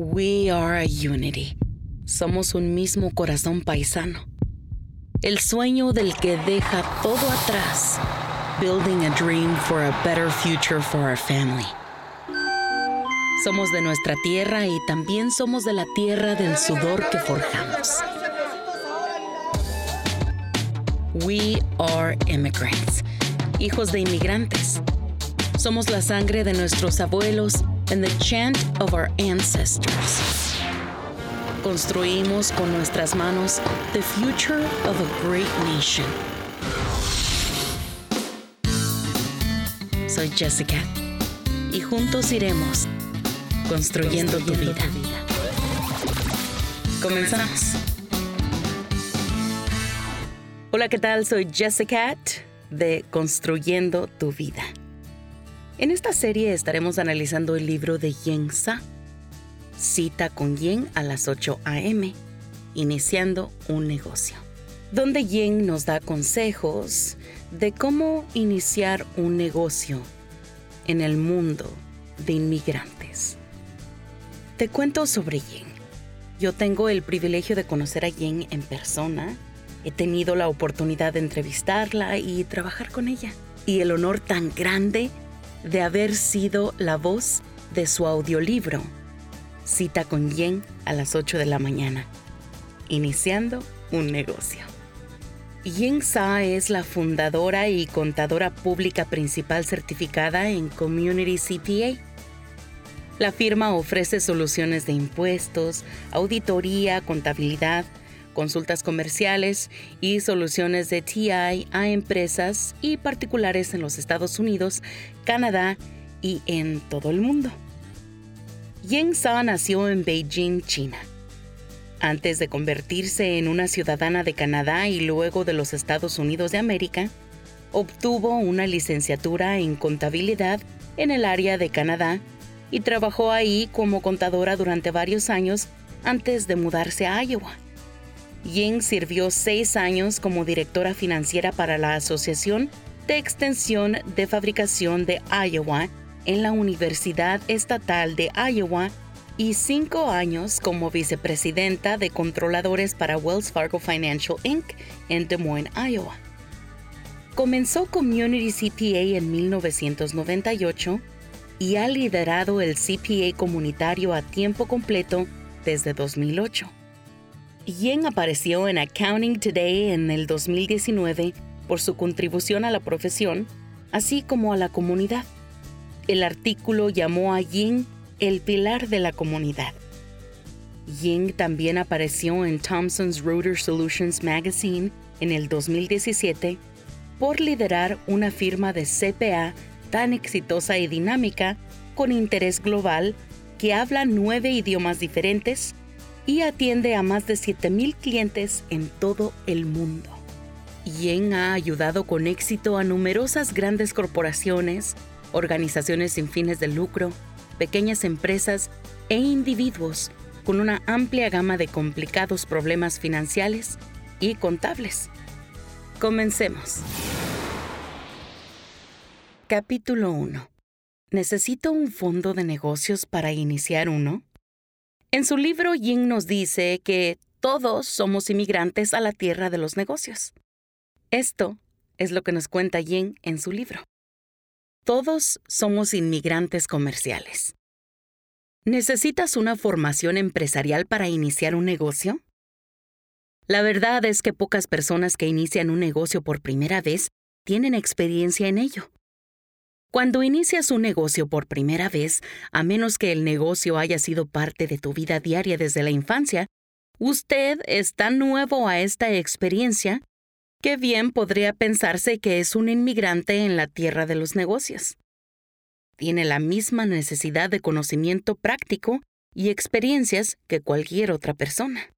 We are a unity. Somos un mismo corazón paisano. El sueño del que deja todo atrás. Building a dream for a better future for our family. Somos de nuestra tierra y también somos de la tierra del sudor que forjamos. We are immigrants, hijos de inmigrantes. Somos la sangre de nuestros abuelos and the chant of our ancestors. Construimos con nuestras manos the future of a great nation. Soy Jessica y juntos iremos construyendo, tu vida. Comenzamos. Hola, ¿qué tal? Soy Jessica de Construyendo tu vida. En esta serie estaremos analizando el libro de Yen Sa, Cita con Yen a las 8 a.m., iniciando un negocio, donde Yen nos da consejos de cómo iniciar un negocio en el mundo de inmigrantes. Te cuento sobre Yen. Yo tengo el privilegio de conocer a Yen en persona. He tenido la oportunidad de entrevistarla y trabajar con ella. Y el honor tan grande de haber sido la voz de su audiolibro, Cita con Yen a las 8 de la mañana, iniciando un negocio. Yen Sa es la fundadora y contadora pública principal certificada en Community CPA. La firma ofrece soluciones de impuestos, auditoría, contabilidad, consultas comerciales y soluciones de TI a empresas y particulares en los Estados Unidos, Canadá y en todo el mundo. Yen Sa nació en Beijing, China. Antes de convertirse en una ciudadana de Canadá y luego de los Estados Unidos de América, obtuvo una licenciatura en contabilidad en el área de Canadá y trabajó ahí como contadora durante varios años antes de mudarse a Iowa. Yen sirvió seis años como directora financiera para la Asociación de Extensión de Fabricación de Iowa en la Universidad Estatal de Iowa y cinco años como vicepresidenta de controladores para Wells Fargo Financial Inc. en Des Moines, Iowa. Comenzó Community CPA en 1998 y ha liderado el CPA comunitario a tiempo completo desde 2008. Yen apareció en Accounting Today en el 2019 por su contribución a la profesión, así como a la comunidad. El artículo llamó a Yen el pilar de la comunidad. Yen también apareció en Thomson's Reuters Solutions Magazine en el 2017 por liderar una firma de CPA tan exitosa y dinámica con interés global que habla nueve idiomas diferentes y atiende a más de 7.000 clientes en todo el mundo. Yen ha ayudado con éxito a numerosas grandes corporaciones, organizaciones sin fines de lucro, pequeñas empresas e individuos con una amplia gama de complicados problemas financieros y contables. Comencemos. Capítulo 1. ¿Necesito un fondo de negocios para iniciar uno? En su libro, Yin nos dice que todos somos inmigrantes a la tierra de los negocios. Esto es lo que nos cuenta Yin en su libro. Todos somos inmigrantes comerciales. ¿Necesitas una formación empresarial para iniciar un negocio? La verdad es que pocas personas que inician un negocio por primera vez tienen experiencia en ello. Cuando inicias un negocio por primera vez, a menos que el negocio haya sido parte de tu vida diaria desde la infancia, usted es tan nuevo a esta experiencia que bien podría pensarse que es un inmigrante en la tierra de los negocios. Tiene la misma necesidad de conocimiento práctico y experiencias que cualquier otra persona.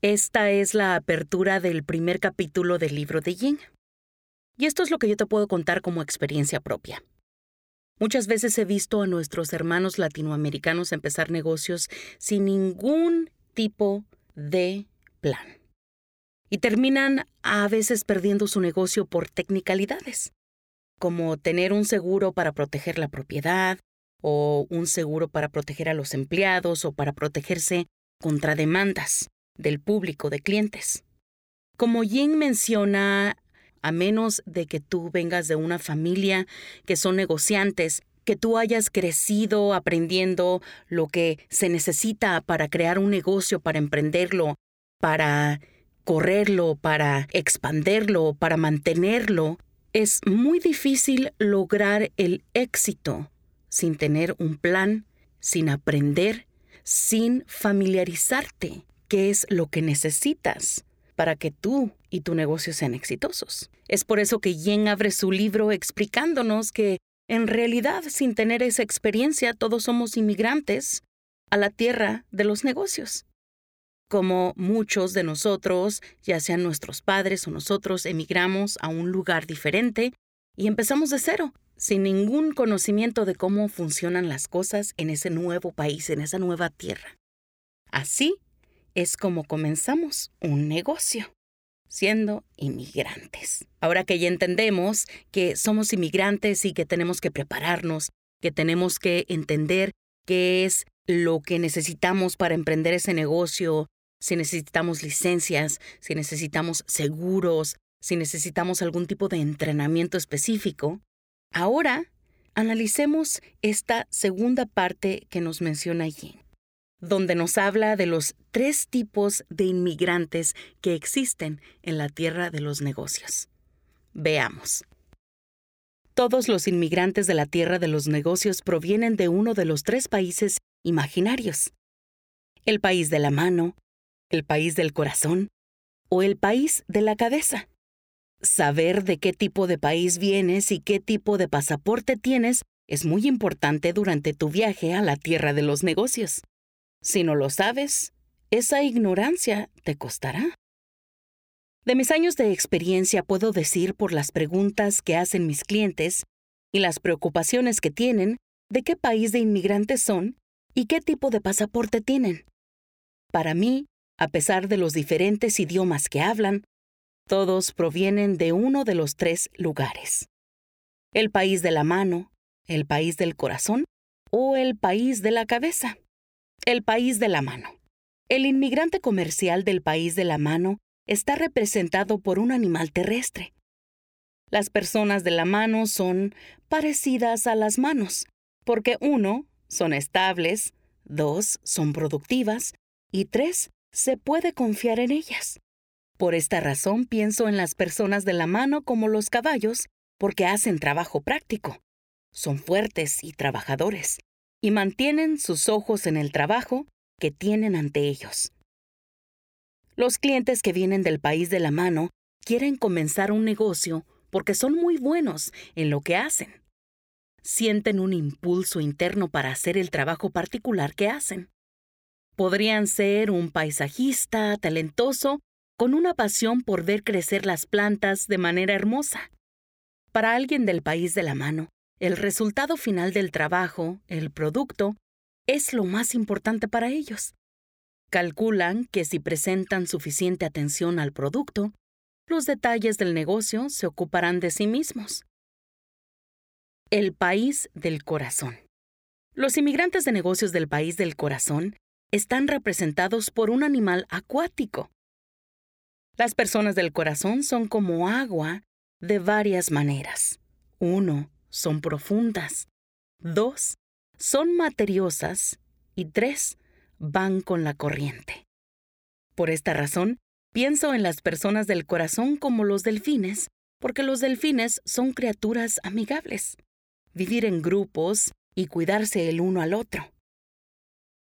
Esta es la apertura del primer capítulo del libro de Yin. Y esto es lo que yo te puedo contar como experiencia propia. Muchas veces he visto a nuestros hermanos latinoamericanos empezar negocios sin ningún tipo de plan. Y terminan a veces perdiendo su negocio por technicalidades, como tener un seguro para proteger la propiedad, o un seguro para proteger a los empleados o para protegerse contra demandas del público, de clientes. Como Yin menciona, a menos de que tú vengas de una familia que son negociantes, que tú hayas crecido aprendiendo lo que se necesita para crear un negocio, para emprenderlo, para correrlo, para expanderlo, para mantenerlo, es muy difícil lograr el éxito sin tener un plan, sin aprender, sin familiarizarte qué es lo que necesitas para que tú y tu negocio sean exitosos. Es por eso que Yen abre su libro explicándonos que en realidad sin tener esa experiencia todos somos inmigrantes a la tierra de los negocios. Como muchos de nosotros, ya sean nuestros padres o nosotros, emigramos a un lugar diferente y empezamos de cero, sin ningún conocimiento de cómo funcionan las cosas en ese nuevo país, en esa nueva tierra. Así es como comenzamos un negocio, siendo inmigrantes. Ahora que ya entendemos que somos inmigrantes y que tenemos que prepararnos, que tenemos que entender qué es lo que necesitamos para emprender ese negocio, si necesitamos licencias, si necesitamos seguros, si necesitamos algún tipo de entrenamiento específico, ahora analicemos esta segunda parte que nos menciona allí donde nos habla de los tres tipos de inmigrantes que existen en la tierra de los negocios. Veamos. Todos los inmigrantes de la tierra de los negocios provienen de uno de los tres países imaginarios. El país de la mano, el país del corazón o el país de la cabeza. Saber de qué tipo de país vienes y qué tipo de pasaporte tienes es muy importante durante tu viaje a la tierra de los negocios. Si no lo sabes, esa ignorancia te costará. De mis años de experiencia puedo decir por las preguntas que hacen mis clientes y las preocupaciones que tienen de qué país de inmigrantes son y qué tipo de pasaporte tienen. Para mí, a pesar de los diferentes idiomas que hablan, todos provienen de uno de los tres lugares. El país de la mano, el país del corazón o el país de la cabeza. El país de la mano. El inmigrante comercial del país de la mano está representado por un animal terrestre. Las personas de la mano son parecidas a las manos, porque uno, son estables, dos, son productivas y tres, se puede confiar en ellas. Por esta razón pienso en las personas de la mano como los caballos, porque hacen trabajo práctico. Son fuertes y trabajadores, y mantienen sus ojos en el trabajo que tienen ante ellos. Los clientes que vienen del país de la mano quieren comenzar un negocio porque son muy buenos en lo que hacen. Sienten un impulso interno para hacer el trabajo particular que hacen. Podrían ser un paisajista talentoso con una pasión por ver crecer las plantas de manera hermosa. Para alguien del país de la mano, el resultado final del trabajo, el producto, es lo más importante para ellos. Calculan que si presentan suficiente atención al producto, los detalles del negocio se ocuparán de sí mismos. El país del corazón. Los inmigrantes de negocios del país del corazón están representados por un animal acuático. Las personas del corazón son como agua de varias maneras. Uno, son profundas. Dos, son materiosas. Y tres, van con la corriente. Por esta razón, pienso en las personas del corazón como los delfines, porque los delfines son criaturas amigables. Vivir en grupos y cuidarse el uno al otro.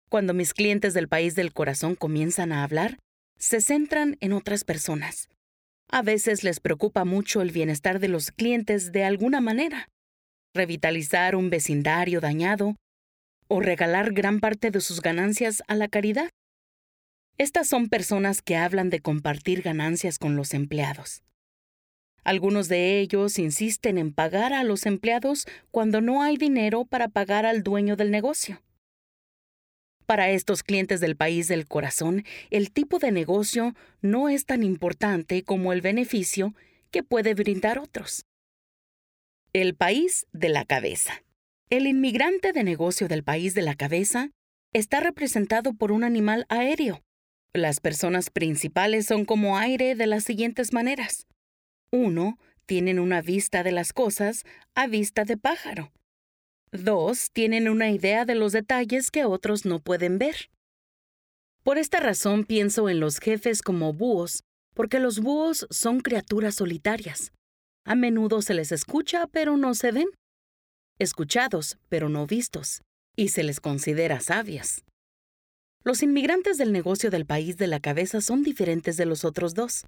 Cuando mis clientes del país del corazón comienzan a hablar, se centran en otras personas. A veces les preocupa mucho el bienestar de los clientes de alguna manera revitalizar un vecindario dañado o regalar gran parte de sus ganancias a la caridad. Estas son personas que hablan de compartir ganancias con los empleados. Algunos de ellos insisten en pagar a los empleados cuando no hay dinero para pagar al dueño del negocio. Para estos clientes del país del corazón, el tipo de negocio no es tan importante como el beneficio que puede brindar otros. El país de la cabeza. El inmigrante de negocio del país de la cabeza está representado por un animal aéreo. Las personas principales son como aire de las siguientes maneras. Uno, tienen una vista de las cosas a vista de pájaro. Dos, tienen una idea de los detalles que otros no pueden ver. Por esta razón pienso en los jefes como búhos, porque los búhos son criaturas solitarias. A menudo se les escucha, pero no se ven. Escuchados, pero no vistos. Y se les considera sabias. Los inmigrantes del negocio del país de la cabeza son diferentes de los otros dos.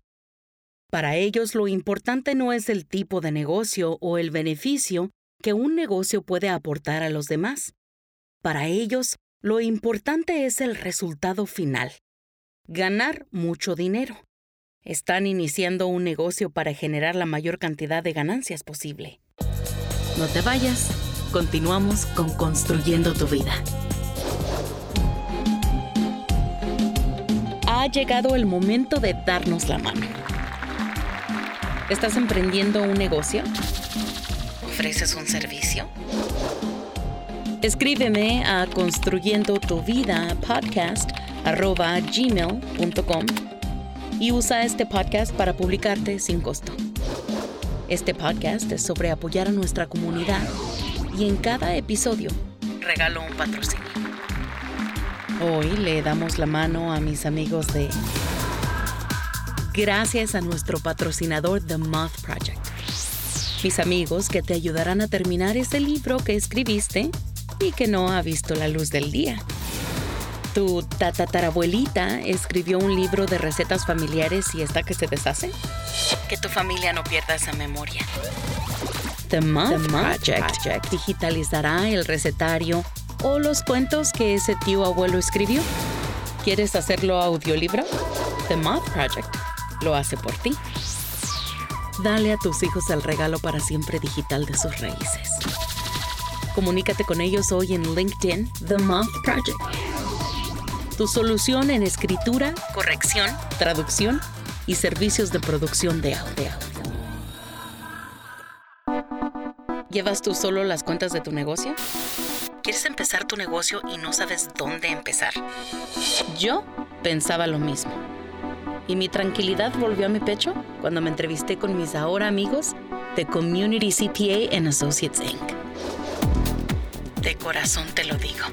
Para ellos lo importante no es el tipo de negocio o el beneficio que un negocio puede aportar a los demás. Para ellos, lo importante es el resultado final. Ganar mucho dinero. Están iniciando un negocio para generar la mayor cantidad de ganancias posible. No te vayas, continuamos con Construyendo tu vida. Ha llegado el momento de darnos la mano. ¿Estás emprendiendo un negocio? ¿Ofreces un servicio? Escríbeme a construyendo tu vida podcast gmail.com y usa este podcast para publicarte sin costo. Este podcast es sobre apoyar a nuestra comunidad y en cada episodio regalo un patrocinio. Hoy le damos la mano a mis amigos de gracias a nuestro patrocinador The Moth Project. Mis amigos que te ayudarán a terminar ese libro que escribiste y que no ha visto la luz del día. ¿Tu tatatarabuelita escribió un libro de recetas familiares y está que se deshace? Que tu familia no pierda esa memoria. The Moth, Project digitalizará el recetario o los cuentos que ese tío abuelo escribió. ¿Quieres hacerlo audiolibro? The Moth Project lo hace por ti. Dale a tus hijos el regalo para siempre digital de sus raíces. Comunícate con ellos hoy en LinkedIn, The Moth Project. Tu solución en escritura, corrección, traducción y servicios de producción de audio. ¿Llevas tú solo las cuentas de tu negocio? ¿Quieres empezar tu negocio y no sabes dónde empezar? Yo pensaba lo mismo y mi tranquilidad volvió a mi pecho cuando me entrevisté con mis ahora amigos de Community CPA and Associates Inc. De corazón te lo digo.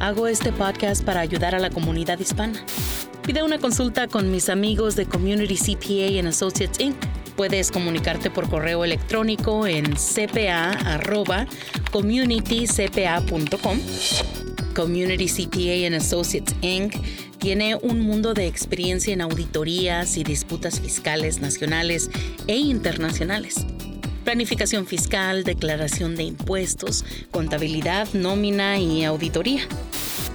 Hago este podcast para ayudar a la comunidad hispana. Pide una consulta con mis amigos de Community CPA and Associates Inc. Puedes comunicarte por correo electrónico en cpa.communitycpa.com. Community CPA and Associates Inc tiene un mundo de experiencia en auditorías y disputas fiscales nacionales e internacionales. Planificación fiscal, declaración de impuestos, contabilidad, nómina y auditoría.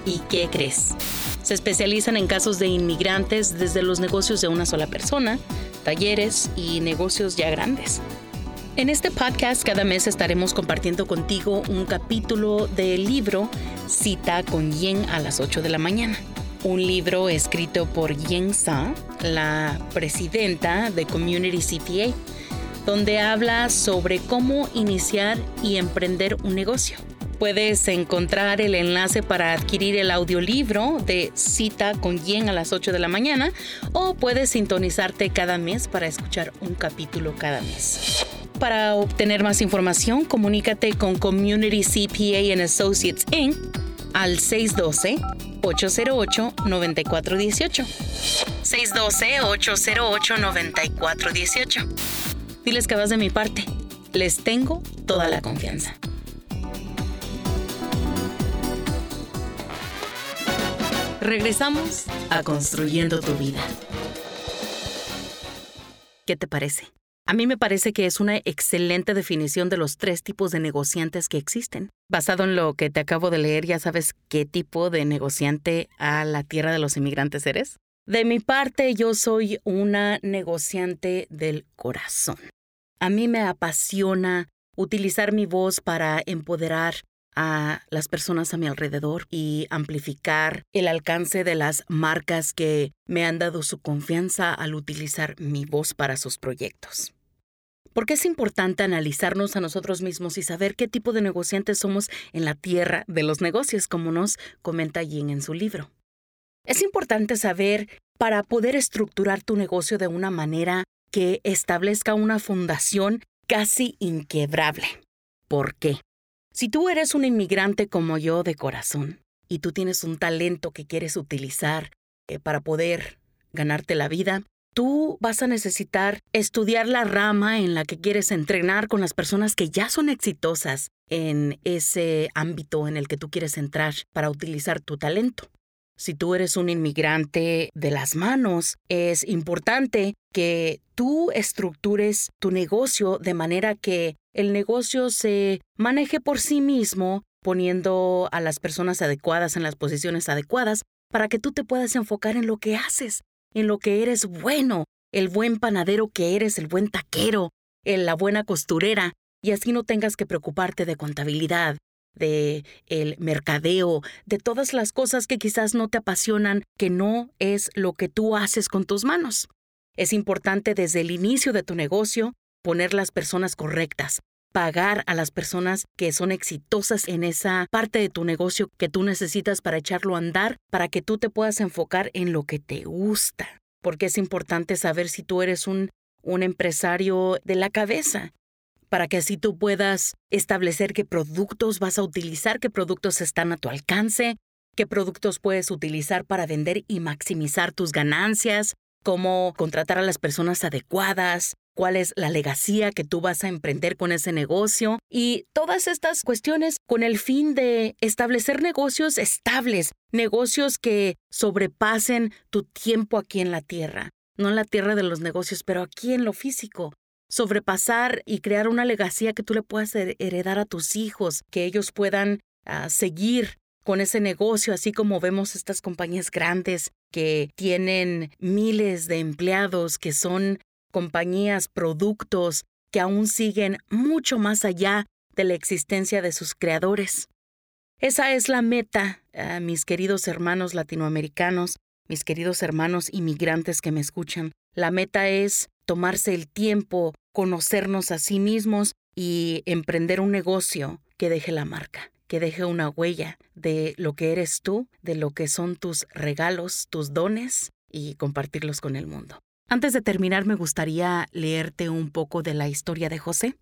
¿Y qué crees? Se especializan en casos de inmigrantes desde los negocios de una sola persona, talleres y negocios ya grandes. En este podcast cada mes estaremos compartiendo contigo un capítulo del libro Cita con Yen a las 8 de la mañana un libro escrito por Yen Sa, la presidenta de Community CPA, donde habla sobre cómo iniciar y emprender un negocio. Puedes encontrar el enlace para adquirir el audiolibro de Cita con Yen a las 8 de la mañana o puedes sintonizarte cada mes para escuchar un capítulo cada mes. Para obtener más información, comunícate con Community CPA and Associates Inc. al 612 808-9418. 612-808-9418. Diles que vas de mi parte. Les tengo toda la confianza. Regresamos a Construyendo tu vida. ¿Qué te parece? A mí me parece que es una excelente definición de los tres tipos de negociantes que existen. Basado en lo que te acabo de leer, ya sabes qué tipo de negociante a la tierra de los inmigrantes eres. De mi parte, yo soy una negociante del corazón. A mí me apasiona utilizar mi voz para empoderar a las personas a mi alrededor y amplificar el alcance de las marcas que me han dado su confianza al utilizar mi voz para sus proyectos. Porque es importante analizarnos a nosotros mismos y saber qué tipo de negociantes somos en la tierra de los negocios, como nos comenta Yin en su libro. Es importante saber para poder estructurar tu negocio de una manera que establezca una fundación casi inquebrable. ¿Por qué? Si tú eres un inmigrante como yo de corazón y tú tienes un talento que quieres utilizar eh, para poder ganarte la vida, tú vas a necesitar estudiar la rama en la que quieres entrenar con las personas que ya son exitosas en ese ámbito en el que tú quieres entrar para utilizar tu talento. Si tú eres un inmigrante de las manos, es importante que tú estructures tu negocio de manera que el negocio se maneje por sí mismo, poniendo a las personas adecuadas en las posiciones adecuadas para que tú te puedas enfocar en lo que haces en lo que eres bueno, el buen panadero que eres, el buen taquero, la buena costurera, y así no tengas que preocuparte de contabilidad, de el mercadeo, de todas las cosas que quizás no te apasionan, que no es lo que tú haces con tus manos. Es importante desde el inicio de tu negocio poner las personas correctas, pagar a las personas que son exitosas en esa parte de tu negocio que tú necesitas para echarlo a andar, para que tú te puedas enfocar en lo que te gusta. Porque es importante saber si tú eres un, un empresario de la cabeza, para que así tú puedas establecer qué productos vas a utilizar, qué productos están a tu alcance, qué productos puedes utilizar para vender y maximizar tus ganancias, cómo contratar a las personas adecuadas, cuál es la legacía que tú vas a emprender con ese negocio y todas estas cuestiones con el fin de establecer negocios estables, negocios que sobrepasen tu tiempo aquí en la tierra, no en la tierra de los negocios, pero aquí en lo físico. Sobrepasar y crear una legacía que tú le puedas heredar a tus hijos, que ellos puedan ah, seguir con ese negocio, así como vemos estas compañías grandes que tienen miles de empleados, que son compañías, productos que aún siguen mucho más allá de la existencia de sus creadores. Esa es la meta, eh, mis queridos hermanos latinoamericanos, mis queridos hermanos inmigrantes que me escuchan. La meta es tomarse el tiempo, conocernos a sí mismos y emprender un negocio que deje la marca, que deje una huella de lo que eres tú, de lo que son tus regalos, tus dones y compartirlos con el mundo. Antes de terminar, me gustaría leerte un poco de la historia de José.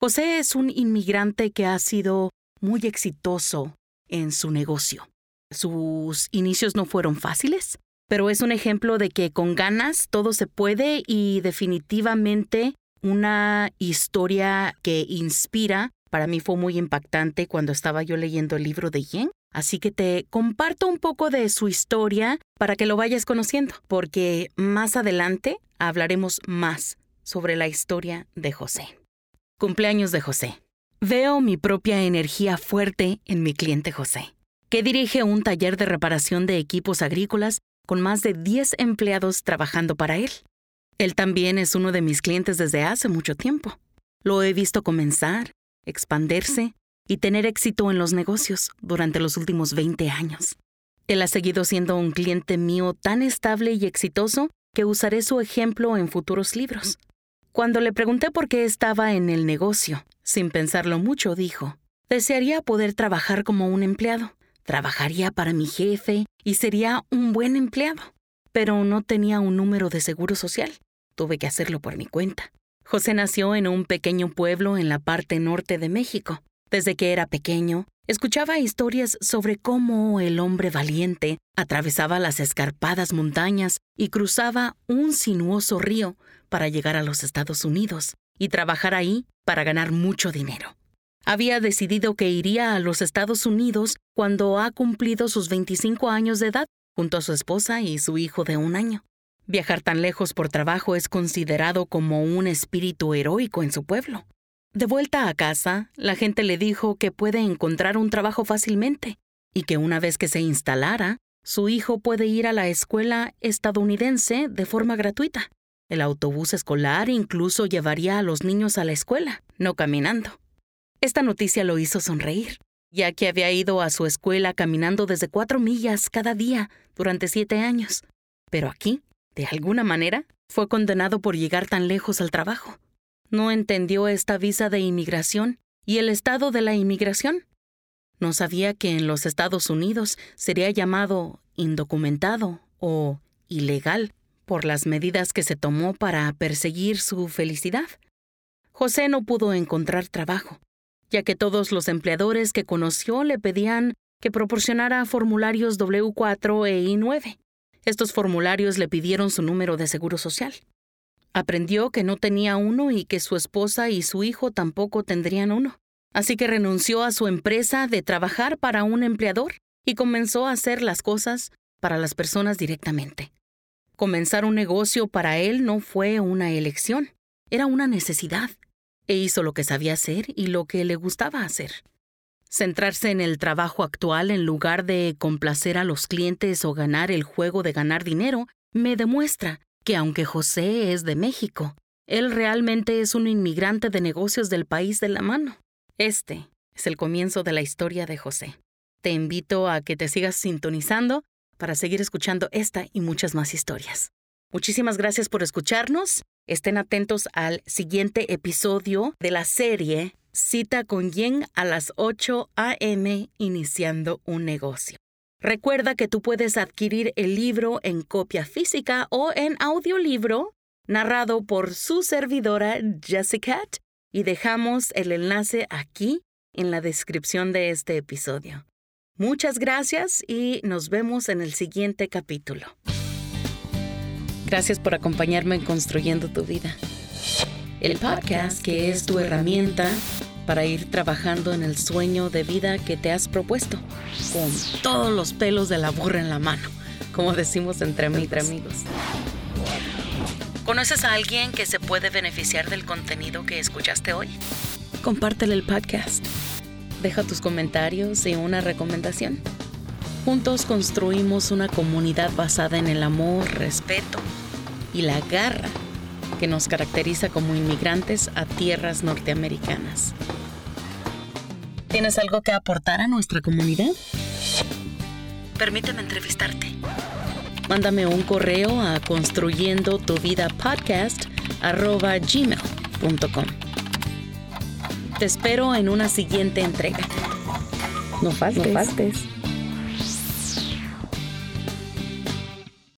José es un inmigrante que ha sido muy exitoso en su negocio. Sus inicios no fueron fáciles, pero es un ejemplo de que con ganas todo se puede y definitivamente una historia que inspira. Para mí fue muy impactante cuando estaba yo leyendo el libro de Yen Así que te comparto un poco de su historia para que lo vayas conociendo, porque más adelante hablaremos más sobre la historia de José. Cumpleaños de José. Veo mi propia energía fuerte en mi cliente José, que dirige un taller de reparación de equipos agrícolas con más de 10 empleados trabajando para él. Él también es uno de mis clientes desde hace mucho tiempo. Lo he visto comenzar, expandirse y tener éxito en los negocios durante los últimos 20 años. Él ha seguido siendo un cliente mío tan estable y exitoso que usaré su ejemplo en futuros libros. Cuando le pregunté por qué estaba en el negocio, sin pensarlo mucho, dijo, desearía poder trabajar como un empleado, trabajaría para mi jefe y sería un buen empleado, pero no tenía un número de seguro social. Tuve que hacerlo por mi cuenta. José nació en un pequeño pueblo en la parte norte de México, desde que era pequeño, escuchaba historias sobre cómo el hombre valiente atravesaba las escarpadas montañas y cruzaba un sinuoso río para llegar a los Estados Unidos y trabajar ahí para ganar mucho dinero. Había decidido que iría a los Estados Unidos cuando ha cumplido sus 25 años de edad, junto a su esposa y su hijo de un año. Viajar tan lejos por trabajo es considerado como un espíritu heroico en su pueblo. De vuelta a casa, la gente le dijo que puede encontrar un trabajo fácilmente y que una vez que se instalara, su hijo puede ir a la escuela estadounidense de forma gratuita. El autobús escolar incluso llevaría a los niños a la escuela, no caminando. Esta noticia lo hizo sonreír, ya que había ido a su escuela caminando desde cuatro millas cada día durante siete años. Pero aquí, de alguna manera, fue condenado por llegar tan lejos al trabajo. No entendió esta visa de inmigración y el estado de la inmigración. No sabía que en los Estados Unidos sería llamado indocumentado o ilegal por las medidas que se tomó para perseguir su felicidad. José no pudo encontrar trabajo, ya que todos los empleadores que conoció le pedían que proporcionara formularios W4 e I9. Estos formularios le pidieron su número de seguro social. Aprendió que no tenía uno y que su esposa y su hijo tampoco tendrían uno. Así que renunció a su empresa de trabajar para un empleador y comenzó a hacer las cosas para las personas directamente. Comenzar un negocio para él no fue una elección, era una necesidad. E hizo lo que sabía hacer y lo que le gustaba hacer. Centrarse en el trabajo actual en lugar de complacer a los clientes o ganar el juego de ganar dinero me demuestra que aunque José es de México, él realmente es un inmigrante de negocios del país de la mano. Este es el comienzo de la historia de José. Te invito a que te sigas sintonizando para seguir escuchando esta y muchas más historias. Muchísimas gracias por escucharnos. Estén atentos al siguiente episodio de la serie Cita con Yen a las 8 a.m. iniciando un negocio. Recuerda que tú puedes adquirir el libro en copia física o en audiolibro narrado por su servidora Jessica y dejamos el enlace aquí en la descripción de este episodio. Muchas gracias y nos vemos en el siguiente capítulo. Gracias por acompañarme en Construyendo tu vida. El podcast que es tu herramienta para ir trabajando en el sueño de vida que te has propuesto, con todos los pelos de la burra en la mano, como decimos entre, entre amigos. ¿Conoces a alguien que se puede beneficiar del contenido que escuchaste hoy? Compártele el podcast. Deja tus comentarios y una recomendación. Juntos construimos una comunidad basada en el amor, respeto y la garra que nos caracteriza como inmigrantes a tierras norteamericanas. ¿Tienes algo que aportar a nuestra comunidad? Permíteme entrevistarte. Mándame un correo a construyendo tu vida podcast gmail.com. Te espero en una siguiente entrega. No faltes. No faltes.